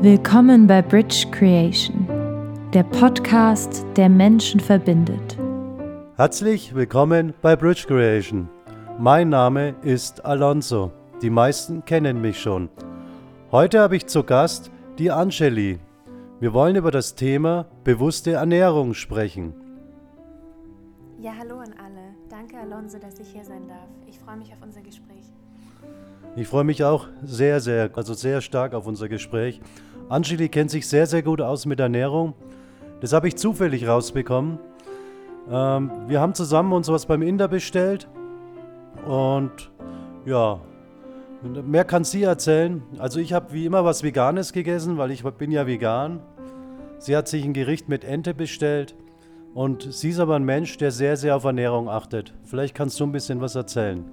Willkommen bei Bridge Creation, der Podcast, der Menschen verbindet. Herzlich willkommen bei Bridge Creation. Mein Name ist Alonso. Die meisten kennen mich schon. Heute habe ich zu Gast die Angeli. Wir wollen über das Thema bewusste Ernährung sprechen. Ja, hallo an alle. Danke, Alonso, dass ich hier sein darf. Ich freue mich auf unser Gespräch. Ich freue mich auch sehr, sehr, also sehr stark auf unser Gespräch. Angeli kennt sich sehr, sehr gut aus mit Ernährung. Das habe ich zufällig rausbekommen. Ähm, wir haben zusammen uns was beim Inder bestellt und ja, mehr kann sie erzählen. Also ich habe wie immer was Veganes gegessen, weil ich bin ja vegan. Sie hat sich ein Gericht mit Ente bestellt und sie ist aber ein Mensch, der sehr, sehr auf Ernährung achtet. Vielleicht kannst du ein bisschen was erzählen.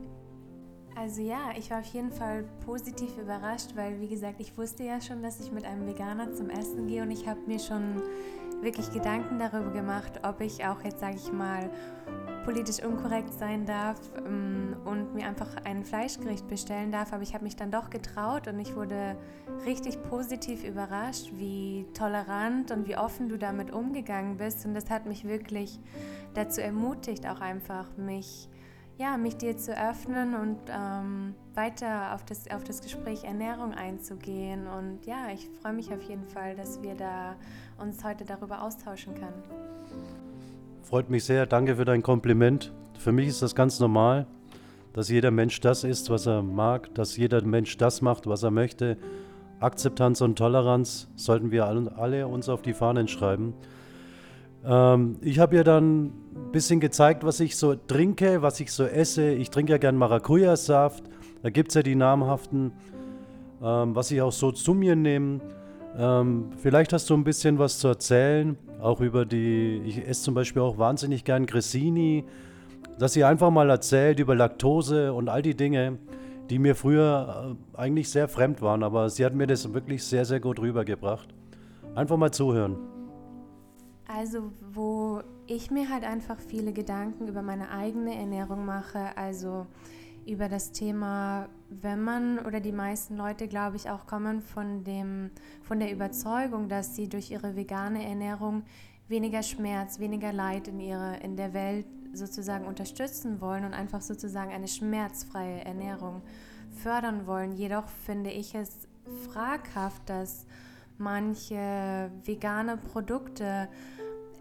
Also ja, ich war auf jeden Fall positiv überrascht, weil wie gesagt, ich wusste ja schon, dass ich mit einem Veganer zum Essen gehe und ich habe mir schon wirklich Gedanken darüber gemacht, ob ich auch jetzt, sage ich mal, politisch unkorrekt sein darf ähm, und mir einfach ein Fleischgericht bestellen darf. Aber ich habe mich dann doch getraut und ich wurde richtig positiv überrascht, wie tolerant und wie offen du damit umgegangen bist. Und das hat mich wirklich dazu ermutigt, auch einfach mich ja, mich dir zu öffnen und ähm, weiter auf das, auf das Gespräch Ernährung einzugehen. Und ja, ich freue mich auf jeden Fall, dass wir da uns heute darüber austauschen können. Freut mich sehr. Danke für dein Kompliment. Für mich ist das ganz normal, dass jeder Mensch das ist, was er mag, dass jeder Mensch das macht, was er möchte. Akzeptanz und Toleranz sollten wir alle uns auf die Fahnen schreiben. Ähm, ich habe ihr dann ein bisschen gezeigt, was ich so trinke, was ich so esse. Ich trinke ja gern Maracuja-Saft. Da gibt es ja die namhaften, ähm, was ich auch so zu mir nehme. Ähm, vielleicht hast du ein bisschen was zu erzählen, auch über die, ich esse zum Beispiel auch wahnsinnig gern Grissini, dass sie einfach mal erzählt über Laktose und all die Dinge, die mir früher äh, eigentlich sehr fremd waren, aber sie hat mir das wirklich sehr, sehr gut rübergebracht. Einfach mal zuhören. Also, wo ich mir halt einfach viele Gedanken über meine eigene Ernährung mache, also über das Thema, wenn man oder die meisten Leute, glaube ich, auch kommen von, dem, von der Überzeugung, dass sie durch ihre vegane Ernährung weniger Schmerz, weniger Leid in, ihre, in der Welt sozusagen unterstützen wollen und einfach sozusagen eine schmerzfreie Ernährung fördern wollen. Jedoch finde ich es fraghaft, dass manche vegane Produkte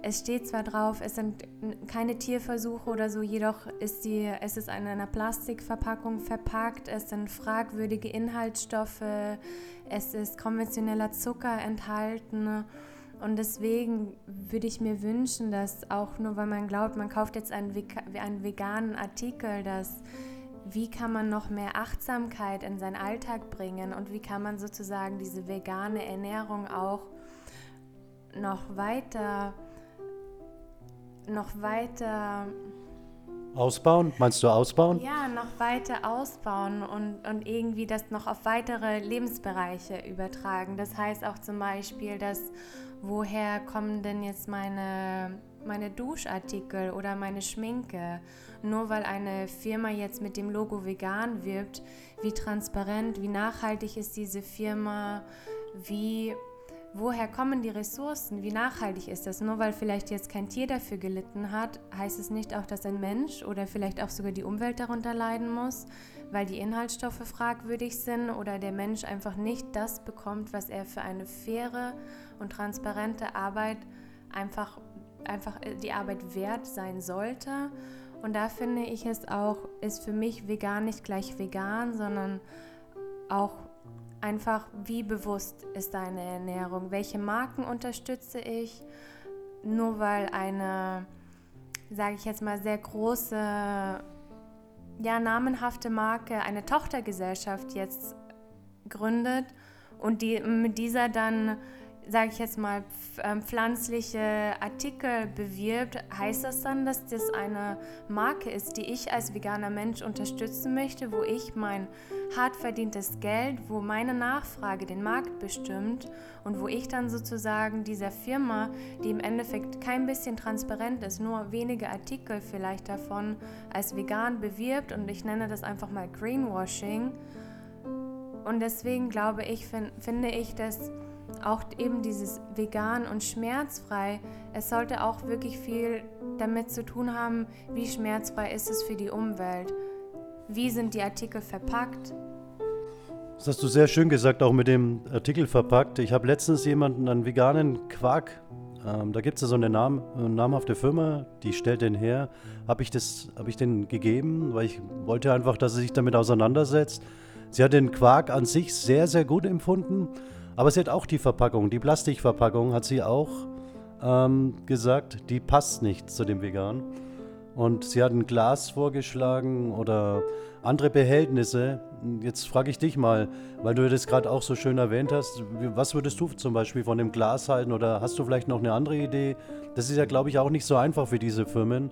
es steht zwar drauf, es sind keine Tierversuche oder so, jedoch ist die, es ist in einer Plastikverpackung verpackt, es sind fragwürdige Inhaltsstoffe, es ist konventioneller Zucker enthalten. Und deswegen würde ich mir wünschen, dass auch nur weil man glaubt, man kauft jetzt einen, einen veganen Artikel, dass wie kann man noch mehr Achtsamkeit in seinen Alltag bringen und wie kann man sozusagen diese vegane Ernährung auch noch weiter noch weiter Ausbauen? Meinst du ausbauen? Ja, noch weiter ausbauen und, und irgendwie das noch auf weitere Lebensbereiche übertragen. Das heißt auch zum Beispiel, dass woher kommen denn jetzt meine, meine Duschartikel oder meine Schminke? Nur weil eine Firma jetzt mit dem Logo vegan wirbt, wie transparent, wie nachhaltig ist diese Firma, wie woher kommen die Ressourcen? Wie nachhaltig ist das? Nur weil vielleicht jetzt kein Tier dafür gelitten hat, heißt es nicht auch, dass ein Mensch oder vielleicht auch sogar die Umwelt darunter leiden muss, weil die Inhaltsstoffe fragwürdig sind oder der Mensch einfach nicht das bekommt, was er für eine faire und transparente Arbeit einfach, einfach äh, die Arbeit wert sein sollte. Und da finde ich es auch, ist für mich vegan nicht gleich vegan, sondern auch einfach, wie bewusst ist deine Ernährung? Welche Marken unterstütze ich? Nur weil eine, sage ich jetzt mal, sehr große, ja, namenhafte Marke eine Tochtergesellschaft jetzt gründet und die mit dieser dann sage ich jetzt mal, ähm, pflanzliche Artikel bewirbt, heißt das dann, dass das eine Marke ist, die ich als veganer Mensch unterstützen möchte, wo ich mein hart verdientes Geld, wo meine Nachfrage den Markt bestimmt und wo ich dann sozusagen dieser Firma, die im Endeffekt kein bisschen transparent ist, nur wenige Artikel vielleicht davon als vegan bewirbt und ich nenne das einfach mal Greenwashing. Und deswegen glaube ich, find, finde ich, dass auch eben dieses vegan und schmerzfrei, es sollte auch wirklich viel damit zu tun haben, wie schmerzfrei ist es für die Umwelt. Wie sind die Artikel verpackt? Das hast du sehr schön gesagt, auch mit dem Artikel verpackt. Ich habe letztens jemanden einen veganen Quark, ähm, da gibt es ja so eine, Nam eine namhafte Firma, die stellt den her. Habe ich, hab ich den gegeben, weil ich wollte einfach, dass er sich damit auseinandersetzt. Sie hat den Quark an sich sehr, sehr gut empfunden, aber sie hat auch die Verpackung, die Plastikverpackung hat sie auch ähm, gesagt, die passt nicht zu dem Vegan. Und sie hat ein Glas vorgeschlagen oder andere Behältnisse. Jetzt frage ich dich mal, weil du das gerade auch so schön erwähnt hast, was würdest du zum Beispiel von dem Glas halten oder hast du vielleicht noch eine andere Idee? Das ist ja, glaube ich, auch nicht so einfach für diese Firmen.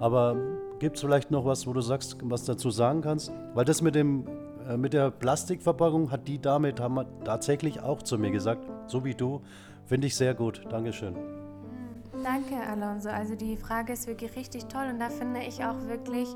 Aber gibt es vielleicht noch was, wo du sagst, was dazu sagen kannst? Weil das mit, dem, äh, mit der Plastikverpackung hat die damit haben tatsächlich auch zu mir gesagt, so wie du. Finde ich sehr gut. Dankeschön. Danke, Alonso. Also die Frage ist wirklich richtig toll und da finde ich auch wirklich,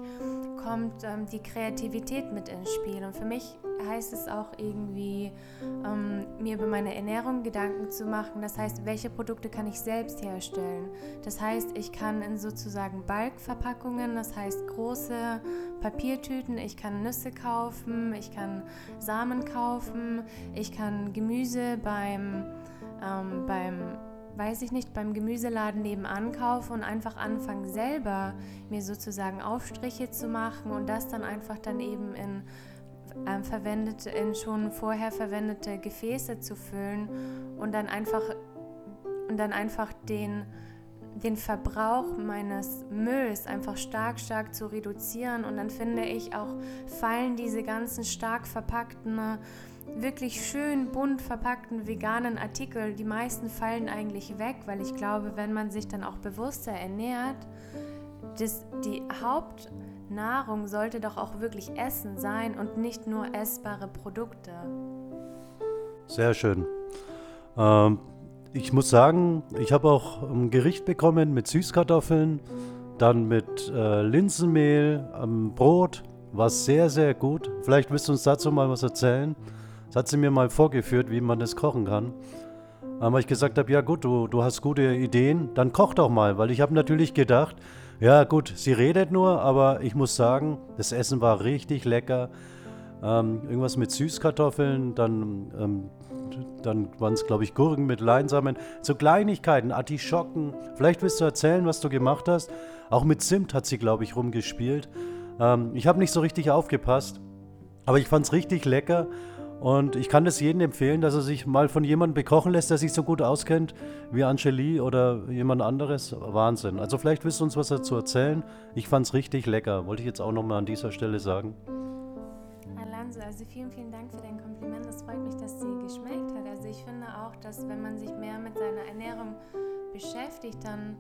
kommt ähm, die Kreativität mit ins Spiel. Und für mich heißt es auch irgendwie, ähm, mir über meine Ernährung Gedanken zu machen. Das heißt, welche Produkte kann ich selbst herstellen? Das heißt, ich kann in sozusagen Bulkverpackungen, das heißt große Papiertüten, ich kann Nüsse kaufen, ich kann Samen kaufen, ich kann Gemüse beim, ähm, beim weiß ich nicht, beim Gemüseladen nebenan kaufe und einfach anfangen selber mir sozusagen Aufstriche zu machen und das dann einfach dann eben in ähm, verwendete, in schon vorher verwendete Gefäße zu füllen und dann einfach und dann einfach den den Verbrauch meines Mülls einfach stark, stark zu reduzieren. Und dann finde ich auch, fallen diese ganzen stark verpackten wirklich schön bunt verpackten veganen Artikel, die meisten fallen eigentlich weg, weil ich glaube, wenn man sich dann auch bewusster ernährt, das, die Hauptnahrung sollte doch auch wirklich Essen sein und nicht nur essbare Produkte. Sehr schön. Ähm, ich muss sagen, ich habe auch ein Gericht bekommen mit Süßkartoffeln, dann mit äh, Linsenmehl, ähm, Brot. War sehr, sehr gut. Vielleicht willst du uns dazu mal was erzählen. Das hat sie mir mal vorgeführt, wie man das kochen kann. Aber ich gesagt habe, ja gut, du, du hast gute Ideen, dann koch doch mal, weil ich habe natürlich gedacht, ja gut, sie redet nur, aber ich muss sagen, das Essen war richtig lecker. Ähm, irgendwas mit Süßkartoffeln, dann, ähm, dann waren es, glaube ich, Gurken mit Leinsamen. So Kleinigkeiten, Artischocken. Vielleicht willst du erzählen, was du gemacht hast. Auch mit Zimt hat sie, glaube ich, rumgespielt. Ähm, ich habe nicht so richtig aufgepasst, aber ich fand es richtig lecker. Und ich kann es jedem empfehlen, dass er sich mal von jemandem bekochen lässt, der sich so gut auskennt wie Angeli oder jemand anderes. Wahnsinn. Also vielleicht willst du uns was dazu erzählen. Ich fand es richtig lecker. Wollte ich jetzt auch nochmal an dieser Stelle sagen. Alonso, also vielen, vielen Dank für dein Kompliment. Es freut mich, dass sie geschmeckt hat. Also ich finde auch, dass wenn man sich mehr mit seiner Ernährung beschäftigt, dann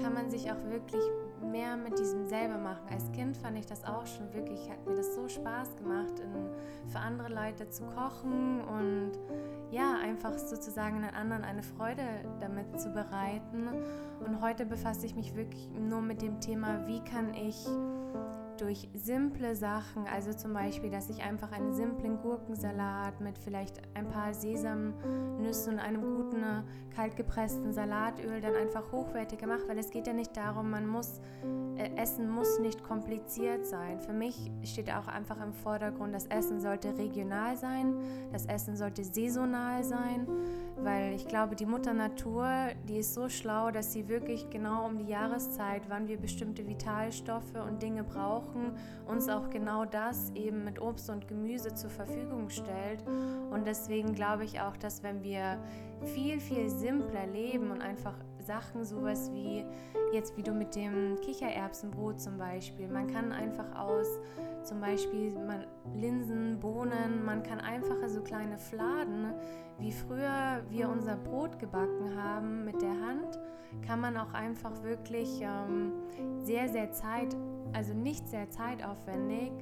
kann man sich auch wirklich mehr mit diesem selber machen. Als Kind fand ich das auch schon wirklich, hat mir das so Spaß gemacht, in, für andere Leute zu kochen und ja, einfach sozusagen den anderen eine Freude damit zu bereiten. Und heute befasse ich mich wirklich nur mit dem Thema, wie kann ich durch simple Sachen, also zum Beispiel, dass ich einfach einen simplen Gurkensalat mit vielleicht ein paar Sesamnüssen und einem guten kaltgepressten Salatöl dann einfach hochwertiger mache, weil es geht ja nicht darum, man muss, äh, Essen muss nicht kompliziert sein. Für mich steht auch einfach im Vordergrund, das Essen sollte regional sein, das Essen sollte saisonal sein, weil ich glaube, die Mutter Natur, die ist so schlau, dass sie wirklich genau um die Jahreszeit, wann wir bestimmte Vitalstoffe und Dinge brauchen, uns auch genau das eben mit Obst und Gemüse zur Verfügung stellt. Und deswegen glaube ich auch, dass wenn wir viel, viel simpler leben und einfach Sachen, sowas wie jetzt wie du mit dem Kichererbsenbrot zum Beispiel. Man kann einfach aus zum Beispiel man, Linsen, Bohnen, man kann einfache so kleine Fladen, wie früher wir unser Brot gebacken haben mit der Hand, kann man auch einfach wirklich ähm, sehr, sehr Zeit, also nicht sehr zeitaufwendig,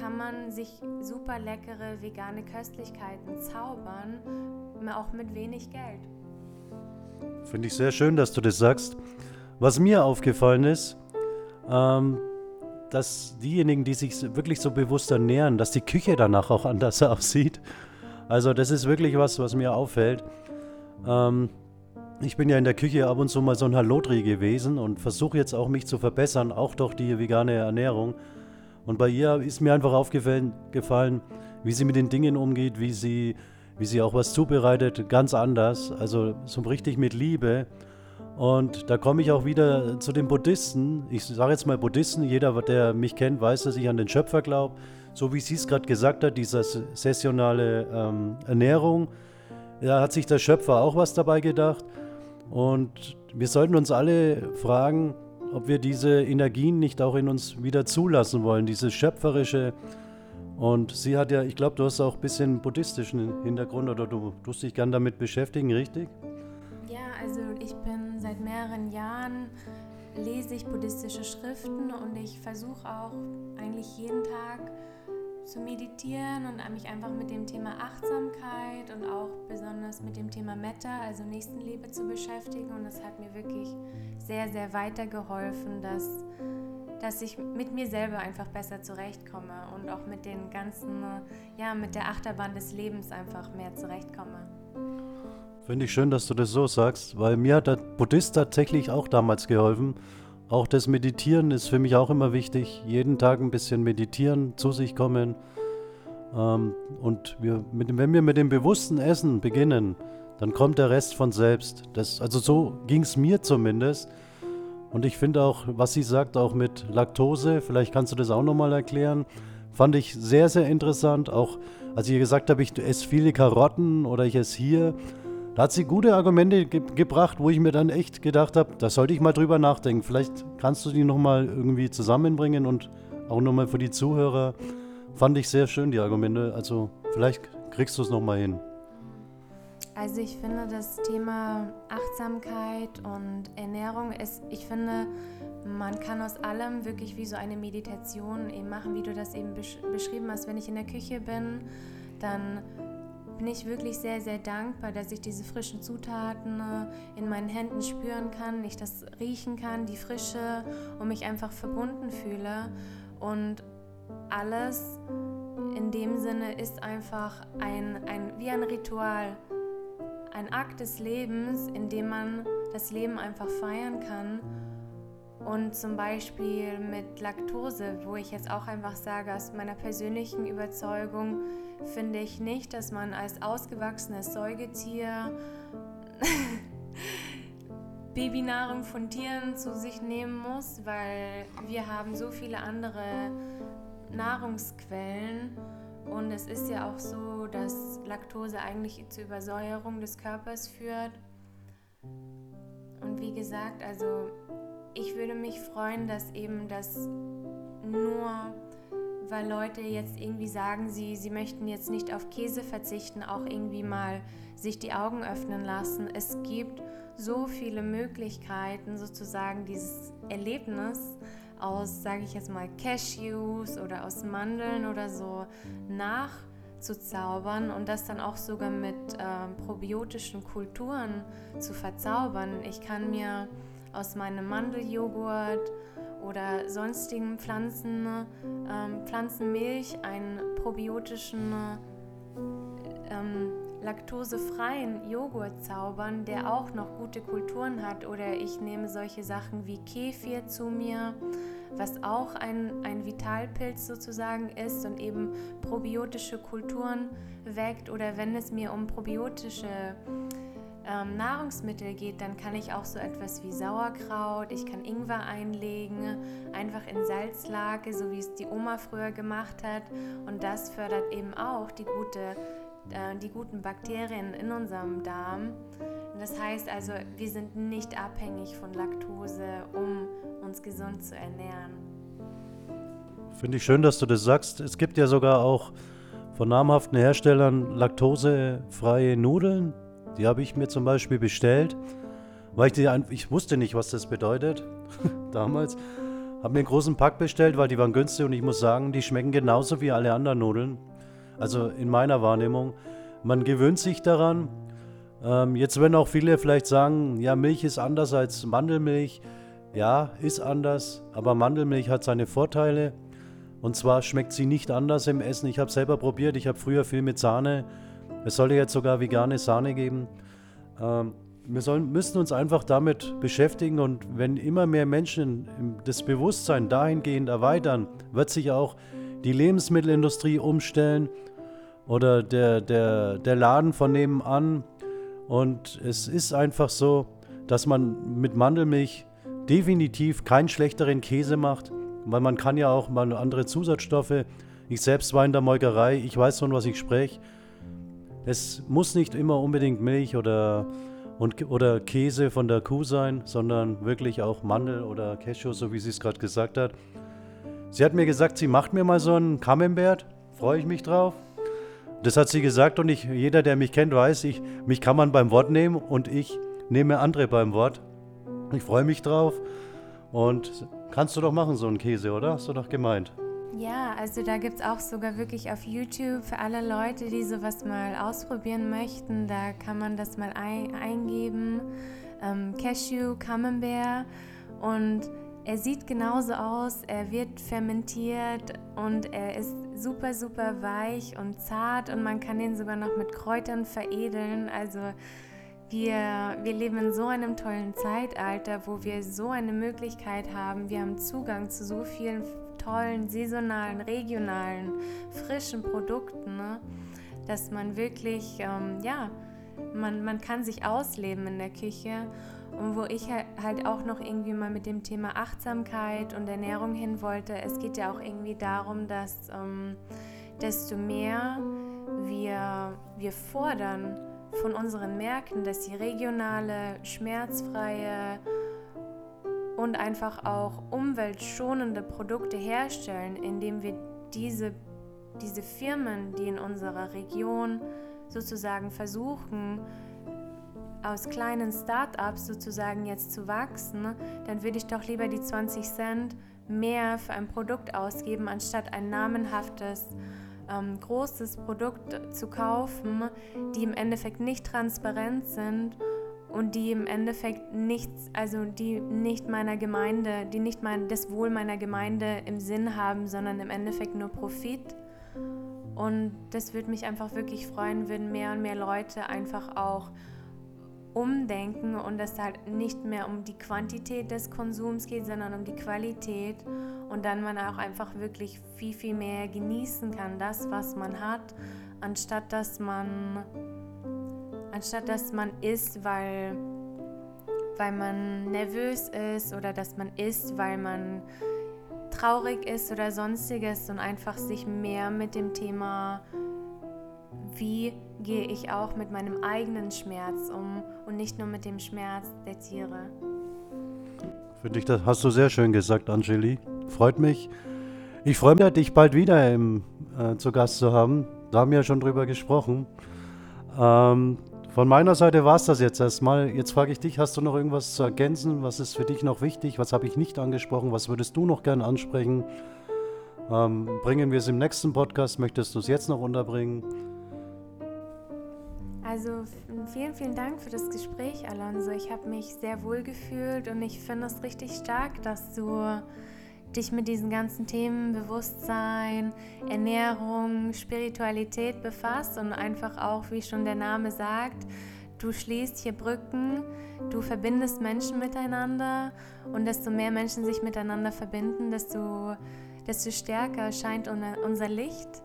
kann man sich super leckere vegane Köstlichkeiten zaubern, auch mit wenig Geld. Finde ich sehr schön, dass du das sagst. Was mir aufgefallen ist, ähm, dass diejenigen, die sich wirklich so bewusst ernähren, dass die Küche danach auch anders aussieht. Also das ist wirklich was, was mir auffällt. Ähm, ich bin ja in der Küche ab und zu mal so ein Hallodri gewesen und versuche jetzt auch mich zu verbessern, auch durch die vegane Ernährung. Und bei ihr ist mir einfach aufgefallen, gefallen, wie sie mit den Dingen umgeht, wie sie, wie sie auch was zubereitet, ganz anders. Also so richtig mit Liebe. Und da komme ich auch wieder zu den Buddhisten. Ich sage jetzt mal Buddhisten. Jeder, der mich kennt, weiß, dass ich an den Schöpfer glaube. So wie sie es gerade gesagt hat, diese sessionale ähm, Ernährung, da hat sich der Schöpfer auch was dabei gedacht. Und wir sollten uns alle fragen, ob wir diese Energien nicht auch in uns wieder zulassen wollen, dieses schöpferische. Und sie hat ja, ich glaube, du hast auch ein bisschen buddhistischen Hintergrund oder du tust dich gern damit beschäftigen, richtig? Ja, also ich bin seit mehreren Jahren lese ich buddhistische Schriften und ich versuche auch eigentlich jeden Tag zu meditieren und mich einfach mit dem Thema Achtsamkeit und auch besonders mit dem Thema Metta, also Nächstenliebe zu beschäftigen. Und das hat mir wirklich sehr, sehr weitergeholfen, dass, dass ich mit mir selber einfach besser zurechtkomme und auch mit den ganzen, ja, mit der Achterbahn des Lebens einfach mehr zurechtkomme. Finde ich schön, dass du das so sagst, weil mir hat der Buddhist tatsächlich auch damals geholfen. Auch das Meditieren ist für mich auch immer wichtig. Jeden Tag ein bisschen meditieren, zu sich kommen. Ähm, und wir, wenn wir mit dem bewussten Essen beginnen, dann kommt der Rest von selbst. Das, also so ging es mir zumindest. Und ich finde auch, was sie sagt, auch mit Laktose, vielleicht kannst du das auch nochmal erklären, fand ich sehr, sehr interessant. Auch als ich gesagt habe, ich esse viele Karotten oder ich esse hier, da hat sie gute Argumente ge gebracht, wo ich mir dann echt gedacht habe, da sollte ich mal drüber nachdenken. Vielleicht kannst du die nochmal irgendwie zusammenbringen und auch nochmal für die Zuhörer. Fand ich sehr schön, die Argumente. Also vielleicht kriegst du es nochmal hin. Also ich finde das Thema Achtsamkeit und Ernährung ist, ich finde, man kann aus allem wirklich wie so eine Meditation eben machen, wie du das eben besch beschrieben hast. Wenn ich in der Küche bin, dann bin ich wirklich sehr, sehr dankbar, dass ich diese frischen Zutaten äh, in meinen Händen spüren kann, ich das riechen kann, die Frische und mich einfach verbunden fühle. Und alles in dem Sinne ist einfach ein, ein, wie ein Ritual, ein Akt des Lebens, in dem man das Leben einfach feiern kann. Und zum Beispiel mit Laktose, wo ich jetzt auch einfach sage, aus meiner persönlichen Überzeugung, finde ich nicht, dass man als ausgewachsenes Säugetier Babynahrung von Tieren zu sich nehmen muss, weil wir haben so viele andere Nahrungsquellen und es ist ja auch so, dass Laktose eigentlich zur Übersäuerung des Körpers führt. Und wie gesagt, also ich würde mich freuen, dass eben das nur weil Leute jetzt irgendwie sagen, sie, sie möchten jetzt nicht auf Käse verzichten, auch irgendwie mal sich die Augen öffnen lassen. Es gibt so viele Möglichkeiten, sozusagen dieses Erlebnis aus, sage ich jetzt mal, Cashews oder aus Mandeln oder so nachzuzaubern und das dann auch sogar mit äh, probiotischen Kulturen zu verzaubern. Ich kann mir aus meinem Mandeljoghurt oder sonstigen Pflanzen, ähm, Pflanzenmilch einen probiotischen, ähm, laktosefreien Joghurt zaubern, der auch noch gute Kulturen hat. Oder ich nehme solche Sachen wie Kefir zu mir, was auch ein, ein Vitalpilz sozusagen ist und eben probiotische Kulturen weckt. Oder wenn es mir um probiotische ähm, Nahrungsmittel geht, dann kann ich auch so etwas wie Sauerkraut, ich kann Ingwer einlegen, einfach in Salzlake, so wie es die Oma früher gemacht hat. Und das fördert eben auch die, gute, äh, die guten Bakterien in unserem Darm. Das heißt also, wir sind nicht abhängig von Laktose, um uns gesund zu ernähren. Finde ich schön, dass du das sagst. Es gibt ja sogar auch von namhaften Herstellern laktosefreie Nudeln, die habe ich mir zum Beispiel bestellt, weil ich die, ich wusste nicht, was das bedeutet damals. Habe mir einen großen Pack bestellt, weil die waren günstig und ich muss sagen, die schmecken genauso wie alle anderen Nudeln. Also in meiner Wahrnehmung. Man gewöhnt sich daran. Ähm, jetzt werden auch viele vielleicht sagen, ja, Milch ist anders als Mandelmilch. Ja, ist anders, aber Mandelmilch hat seine Vorteile. Und zwar schmeckt sie nicht anders im Essen. Ich habe selber probiert, ich habe früher viel mit Sahne Es soll jetzt sogar vegane Sahne geben. Ähm, wir sollen, müssen uns einfach damit beschäftigen und wenn immer mehr Menschen das Bewusstsein dahingehend erweitern, wird sich auch die Lebensmittelindustrie umstellen oder der, der, der Laden von nebenan. Und es ist einfach so, dass man mit Mandelmilch definitiv keinen schlechteren Käse macht, weil man kann ja auch mal andere Zusatzstoffe. Ich selbst war in der Molkerei, ich weiß schon, was ich spreche. Es muss nicht immer unbedingt Milch oder, und, oder Käse von der Kuh sein, sondern wirklich auch Mandel oder Cashew, so wie sie es gerade gesagt hat. Sie hat mir gesagt, sie macht mir mal so einen Camembert, freue ich mich drauf. Das hat sie gesagt und ich, jeder, der mich kennt, weiß, ich, mich kann man beim Wort nehmen und ich nehme andere beim Wort. Ich freue mich drauf und kannst du doch machen, so einen Käse, oder? Hast du doch gemeint. Ja, also da gibt es auch sogar wirklich auf YouTube für alle Leute, die sowas mal ausprobieren möchten, da kann man das mal ein eingeben. Ähm, Cashew, Camembert und er sieht genauso aus, er wird fermentiert und er ist super, super weich und zart und man kann ihn sogar noch mit Kräutern veredeln. Also wir, wir leben in so einem tollen Zeitalter, wo wir so eine Möglichkeit haben. Wir haben Zugang zu so vielen tollen, saisonalen, regionalen, frischen Produkten, ne? dass man wirklich, ähm, ja, man, man kann sich ausleben in der Küche. Und wo ich halt auch noch irgendwie mal mit dem Thema Achtsamkeit und Ernährung hin wollte, es geht ja auch irgendwie darum, dass ähm, desto mehr wir, wir fordern von unseren Märkten, dass sie regionale, schmerzfreie, und einfach auch umweltschonende Produkte herstellen, indem wir diese, diese Firmen, die in unserer Region sozusagen versuchen, aus kleinen Start-ups sozusagen jetzt zu wachsen, dann würde ich doch lieber die 20 Cent mehr für ein Produkt ausgeben, anstatt ein namenhaftes, ähm, großes Produkt zu kaufen, die im Endeffekt nicht transparent sind und die im Endeffekt nichts, also die nicht meiner Gemeinde, die nicht mein, das Wohl meiner Gemeinde im Sinn haben, sondern im Endeffekt nur Profit. Und das würde mich einfach wirklich freuen, würden mehr und mehr Leute einfach auch umdenken und dass halt nicht mehr um die Quantität des Konsums geht, sondern um die Qualität und dann man auch einfach wirklich viel, viel mehr genießen kann, das, was man hat, anstatt dass man anstatt dass man isst, weil, weil man nervös ist oder dass man isst, weil man traurig ist oder sonstiges und einfach sich mehr mit dem Thema, wie gehe ich auch mit meinem eigenen Schmerz um und nicht nur mit dem Schmerz der Tiere. Finde ich, das hast du sehr schön gesagt, Angeli. Freut mich. Ich freue mich, dich bald wieder im, äh, zu Gast zu haben. Da haben wir ja schon drüber gesprochen. Ähm, von meiner Seite war es das jetzt erstmal. Jetzt frage ich dich, hast du noch irgendwas zu ergänzen? Was ist für dich noch wichtig? Was habe ich nicht angesprochen? Was würdest du noch gerne ansprechen? Ähm, bringen wir es im nächsten Podcast? Möchtest du es jetzt noch unterbringen? Also vielen, vielen Dank für das Gespräch, Alonso. Ich habe mich sehr wohl gefühlt und ich finde es richtig stark, dass du dich mit diesen ganzen Themen Bewusstsein, Ernährung, Spiritualität befasst und einfach auch, wie schon der Name sagt, du schließt hier Brücken, du verbindest Menschen miteinander und desto mehr Menschen sich miteinander verbinden, desto, desto stärker scheint unser Licht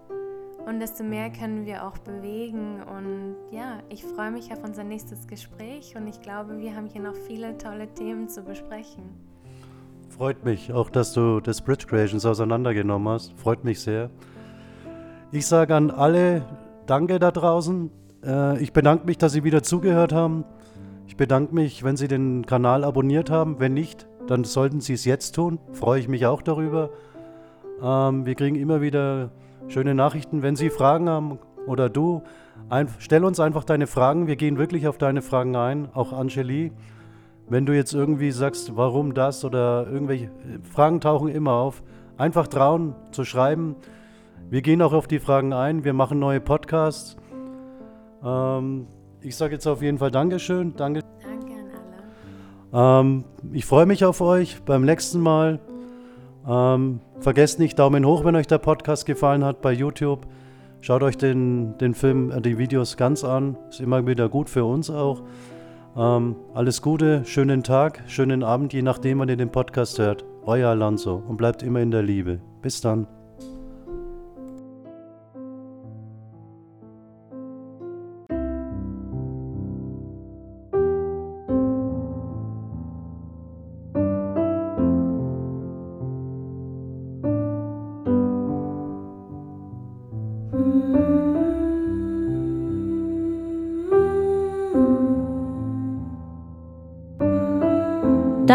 und desto mehr können wir auch bewegen. Und ja, ich freue mich auf unser nächstes Gespräch und ich glaube, wir haben hier noch viele tolle Themen zu besprechen. Freut mich auch, dass du das Bridge Creations auseinandergenommen hast. Freut mich sehr. Ich sage an alle Danke da draußen. Äh, ich bedanke mich, dass Sie wieder zugehört haben. Ich bedanke mich, wenn Sie den Kanal abonniert haben. Wenn nicht, dann sollten Sie es jetzt tun. Freue ich mich auch darüber. Ähm, wir kriegen immer wieder schöne Nachrichten. Wenn Sie Fragen haben oder du, stell uns einfach deine Fragen. Wir gehen wirklich auf deine Fragen ein, auch Angeli. Wenn du jetzt irgendwie sagst, warum das oder irgendwelche Fragen tauchen immer auf, einfach trauen zu schreiben. Wir gehen auch auf die Fragen ein. Wir machen neue Podcasts. Ähm, ich sage jetzt auf jeden Fall Dankeschön. Danke. Danke an alle. Ähm, ich freue mich auf euch beim nächsten Mal. Ähm, vergesst nicht Daumen hoch, wenn euch der Podcast gefallen hat bei YouTube. Schaut euch den, den Film, äh, die Videos ganz an. Ist immer wieder gut für uns auch. Ähm, alles Gute, schönen Tag, schönen Abend, je nachdem, wann ihr den Podcast hört. Euer Alonso und bleibt immer in der Liebe. Bis dann.